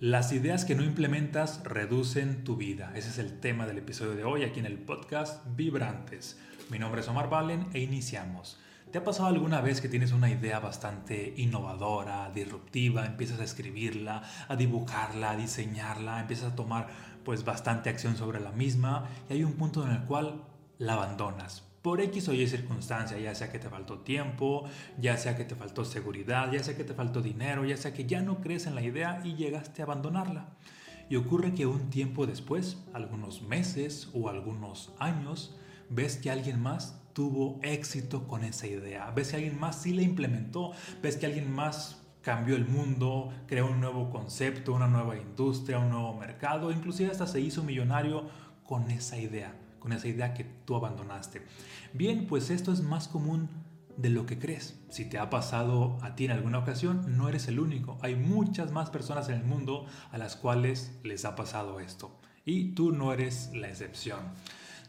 Las ideas que no implementas reducen tu vida. Ese es el tema del episodio de hoy aquí en el podcast Vibrantes. Mi nombre es Omar Valen e iniciamos. ¿Te ha pasado alguna vez que tienes una idea bastante innovadora, disruptiva, empiezas a escribirla, a dibujarla, a diseñarla, empiezas a tomar pues bastante acción sobre la misma y hay un punto en el cual la abandonas? Por X o Y circunstancia, ya sea que te faltó tiempo, ya sea que te faltó seguridad, ya sea que te faltó dinero, ya sea que ya no crees en la idea y llegaste a abandonarla. Y ocurre que un tiempo después, algunos meses o algunos años, ves que alguien más tuvo éxito con esa idea, ves que alguien más sí la implementó, ves que alguien más cambió el mundo, creó un nuevo concepto, una nueva industria, un nuevo mercado, inclusive hasta se hizo millonario con esa idea con esa idea que tú abandonaste. Bien, pues esto es más común de lo que crees. Si te ha pasado a ti en alguna ocasión, no eres el único. Hay muchas más personas en el mundo a las cuales les ha pasado esto. Y tú no eres la excepción.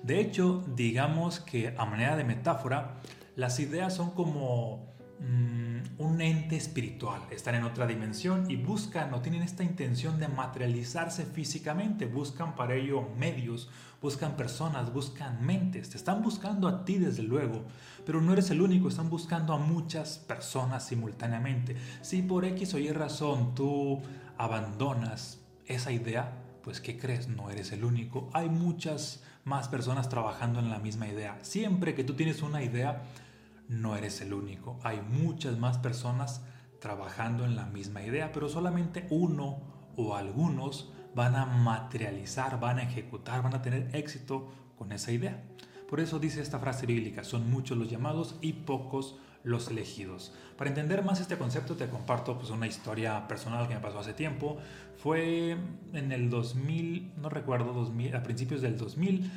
De hecho, digamos que a manera de metáfora, las ideas son como un ente espiritual, están en otra dimensión y buscan o tienen esta intención de materializarse físicamente, buscan para ello medios, buscan personas, buscan mentes, te están buscando a ti desde luego, pero no eres el único, están buscando a muchas personas simultáneamente. Si por X o Y razón tú abandonas esa idea, pues ¿qué crees? No eres el único, hay muchas más personas trabajando en la misma idea. Siempre que tú tienes una idea, no eres el único. Hay muchas más personas trabajando en la misma idea, pero solamente uno o algunos van a materializar, van a ejecutar, van a tener éxito con esa idea. Por eso dice esta frase bíblica, son muchos los llamados y pocos los elegidos. Para entender más este concepto te comparto pues, una historia personal que me pasó hace tiempo. Fue en el 2000, no recuerdo, 2000, a principios del 2000,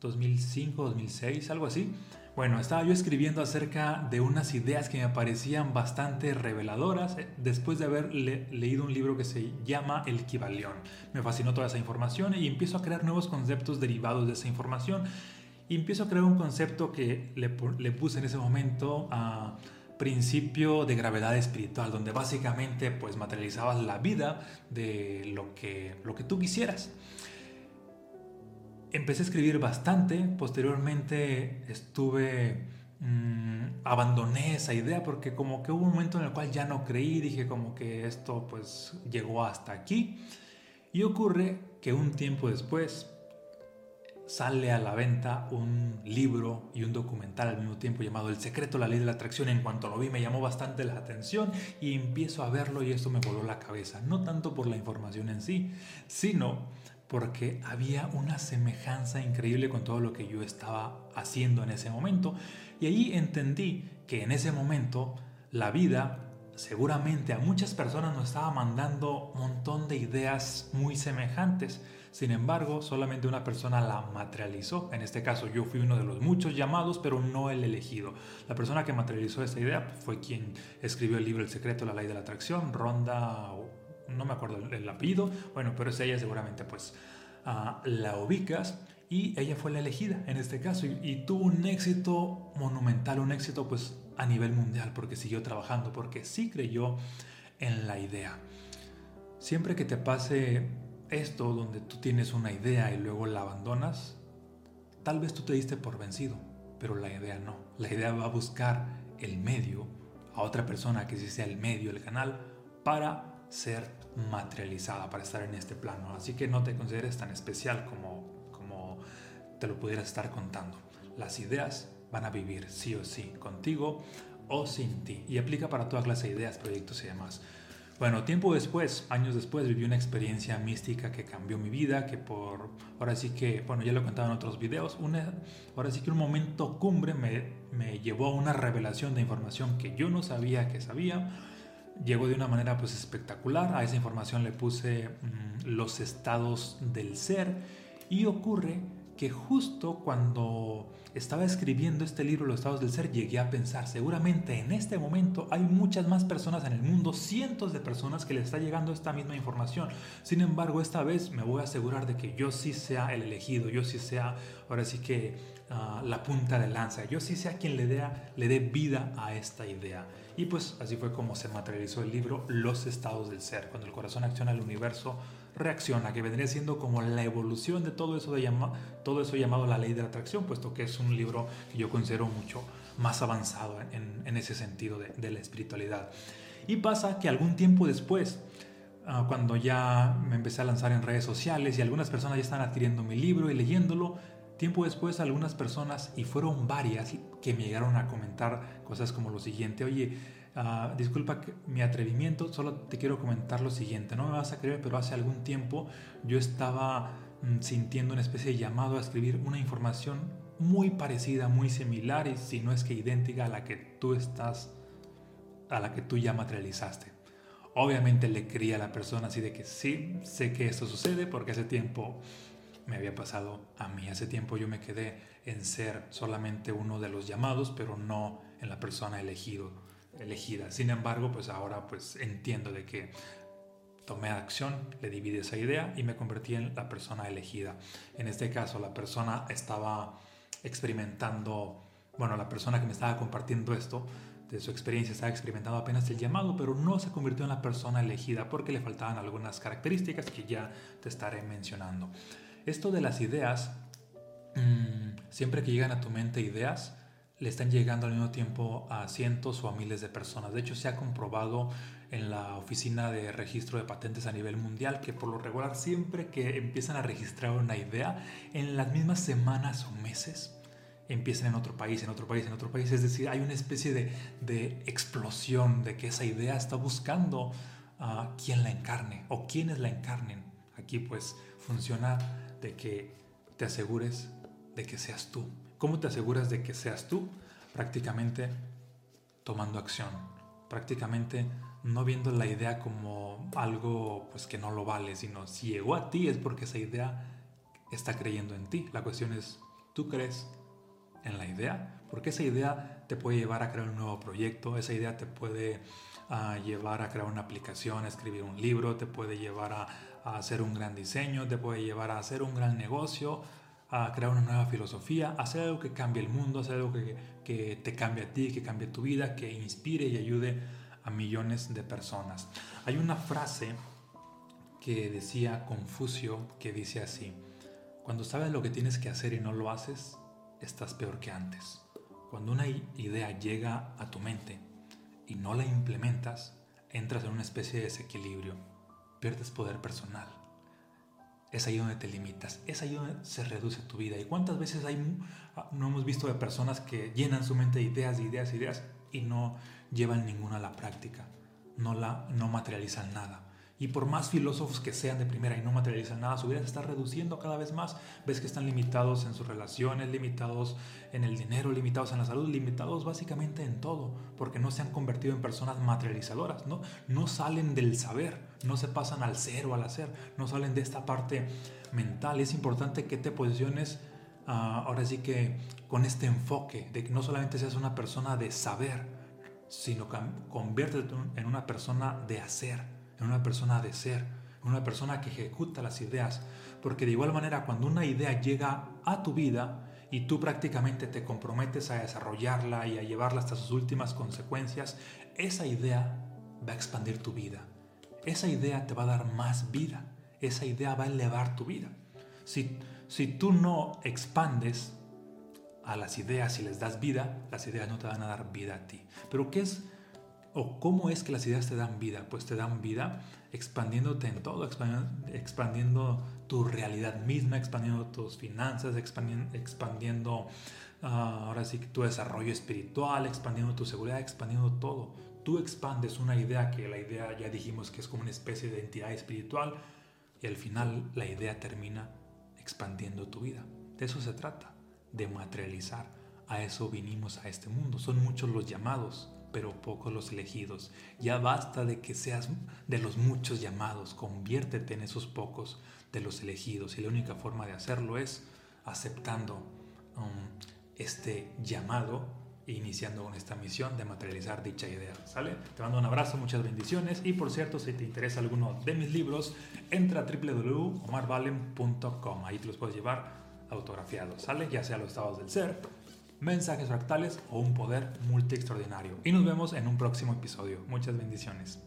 2005, 2006, algo así. Bueno, estaba yo escribiendo acerca de unas ideas que me parecían bastante reveladoras eh, después de haber leído un libro que se llama El Kibalión. Me fascinó toda esa información y empiezo a crear nuevos conceptos derivados de esa información. Y empiezo a crear un concepto que le, puse en ese momento a principio de gravedad espiritual, donde básicamente pues materializabas la vida de lo que, lo que tú quisieras empecé a escribir bastante, posteriormente estuve, mm, abandoné esa idea porque como que hubo un momento en el cual ya no creí, dije como que esto pues llegó hasta aquí y ocurre que un tiempo después sale a la venta un libro y un documental al mismo tiempo llamado El secreto, la ley de la atracción. En cuanto lo vi me llamó bastante la atención y empiezo a verlo y esto me voló la cabeza. No tanto por la información en sí, sino porque había una semejanza increíble con todo lo que yo estaba haciendo en ese momento. Y ahí entendí que en ese momento la vida seguramente a muchas personas nos estaba mandando un montón de ideas muy semejantes. Sin embargo, solamente una persona la materializó. En este caso yo fui uno de los muchos llamados, pero no el elegido. La persona que materializó esa idea fue quien escribió el libro El secreto, la ley de la atracción, Ronda no me acuerdo el, apellido, bueno, pero es ella seguramente pues ah, la ubicas y ella fue la elegida en este caso y, tuvo un éxito monumental, un éxito pues a nivel mundial porque siguió trabajando, porque sí creyó en la idea. Siempre que te pase esto donde tú tienes una idea y luego la abandonas, tal vez tú te diste por vencido, pero la idea no. La idea va a buscar el medio, a otra persona que sí sea el medio, el canal, para ser materializada, para estar en este plano. Así que no te consideres tan especial como, como te lo pudieras estar contando. Las ideas van a vivir sí o sí, contigo o sin ti. Y aplica para toda clase de ideas, proyectos y demás. Bueno, tiempo después, años después, viví una experiencia mística que cambió mi vida, que por, ahora sí que, bueno, ya lo he contado en otros videos, una, ahora sí que un momento cumbre me, me llevó a una revelación de información que yo no sabía que sabía llegó de una manera pues espectacular. A esa información le puse mm, los estados del ser y ocurre que justo cuando estaba escribiendo este libro, Los estados del ser, llegué a pensar, seguramente en este momento hay muchas más personas en el mundo, cientos de personas que les está llegando esta misma información. Sin embargo, esta vez me voy a asegurar de que yo sí sea el elegido, yo sí sea, ahora sí que ah, la punta de lanza, yo sí sea quien le dé, le dé vida a esta idea. Y pues así fue como se materializó el libro Los estados del ser, cuando el corazón acciona el universo reacciona, que vendría siendo como la evolución de todo eso, de llama, todo eso llamado la ley de la atracción, puesto que es un libro que yo considero mucho más avanzado en, en ese sentido de, de, la espiritualidad. Y pasa que algún tiempo después, uh, cuando ya me empecé a lanzar en redes sociales y algunas personas ya están adquiriendo mi libro y leyéndolo, tiempo después algunas personas, y fueron varias, que me llegaron a comentar cosas como lo siguiente, oye, Ah, disculpa mi atrevimiento, solo te quiero comentar lo siguiente. No me vas a creer, pero hace algún tiempo yo estaba mm, sintiendo una especie de llamado a escribir una información muy parecida, muy similar, y si no es que idéntica a la que tú estás, a la que tú ya materializaste. Obviamente le creí a la persona así de que sí, sé que esto sucede porque hace tiempo me había pasado a mí. Hace tiempo yo me quedé en ser solamente uno de los llamados, pero no en la persona elegido elegida. Sin embargo, pues ahora pues entiendo de que tomé acción, le dividí esa idea y me convertí en la persona elegida. En este caso, la persona estaba experimentando, bueno, la persona que me estaba compartiendo esto, de su experiencia, estaba experimentando apenas el llamado, pero no se convirtió en la persona elegida porque le faltaban algunas características que ya te estaré mencionando. Esto de las ideas, mmm, siempre que llegan a tu mente ideas, le están llegando al mismo tiempo a cientos o a miles de personas. De hecho, se ha comprobado en la oficina de registro de patentes a nivel mundial que por lo regular siempre que empiezan a registrar una idea, en las mismas semanas o meses empiezan en otro país, en otro país, en otro país. Es decir, hay una especie de, de explosión de que esa idea está buscando a quien la encarne o quienes la encarnen. Aquí pues funciona de que te asegures de que seas tú ¿Cómo te aseguras de que seas tú? Prácticamente tomando acción, prácticamente no viendo la idea como algo pues que no lo vale, sino si llegó a ti es porque esa idea está creyendo en ti. La cuestión es, ¿tú crees en la idea? Porque esa idea te puede llevar a crear un nuevo proyecto, esa idea te puede uh, llevar a crear una aplicación, a escribir un libro, te puede llevar a, a hacer un gran diseño, te puede llevar a hacer un gran negocio, a crear una nueva filosofía, hacer algo que cambie el mundo, hacer algo que, que te cambie a ti, que cambie tu vida, que inspire y ayude a millones de personas. Hay una frase que decía Confucio que dice así, cuando sabes lo que tienes que hacer y no lo haces, estás peor que antes. Cuando una idea llega a tu mente y no la implementas, entras en una especie de desequilibrio, pierdes poder personal es ahí donde te limitas, es ahí donde se reduce tu vida. ¿Y cuántas veces hay, ah, no hemos visto de personas que llenan su mente de ideas, de ideas, ideas y no llevan ninguna a la práctica, no, la, no materializan nada? Y por más filósofos que sean de primera y no materializan nada, su vida se está reduciendo cada vez más. Ves que están limitados en sus relaciones, limitados en el dinero, limitados en la salud, limitados básicamente en todo, porque no se han convertido en personas materializadoras, ¿no? No salen del saber, no se pasan al ser o al hacer, no salen de esta parte mental. Es importante que te posiciones uh, ahora sí que con este enfoque de que no solamente seas una persona de saber, sino que conviértete en una persona de hacer en una persona de ser, en una persona que ejecuta las ideas. Porque de igual manera, cuando una idea llega a tu vida y tú prácticamente te comprometes a desarrollarla y a llevarla hasta sus últimas consecuencias, esa idea va a expandir tu vida. Esa idea te va a dar más vida. Esa idea va a elevar tu vida. Si, si tú no expandes a las ideas y les das vida, las ideas no te van a dar vida a ti. Pero ¿qué es ¿O cómo es que las ideas te dan vida? Pues te dan vida expandiéndote en todo, expandiendo, tu realidad misma, expandiendo tus finanzas, expandiendo, ah, ahora sí tu desarrollo espiritual, expandiendo tu seguridad, expandiendo todo. Tú expandes una idea que la idea ya dijimos que es como una especie de entidad espiritual y al final la idea termina expandiendo tu vida. De eso se trata, de materializar. A eso vinimos a este mundo. Son muchos los llamados pero pocos los elegidos. Ya basta de que seas de los muchos llamados, conviértete en esos pocos de los elegidos. Y la única forma de hacerlo es aceptando um, este llamado e iniciando con esta misión de materializar dicha idea. ¿Sale? Te mando un abrazo, muchas bendiciones y por cierto, si te interesa alguno de mis libros, entra a www.omarvalen.com. Ahí te los puedes llevar autografiados, ¿sale? Ya sea los estados del ser, mensajes fractales o un poder multi extraordinario. Y nos vemos en un próximo episodio. Muchas bendiciones.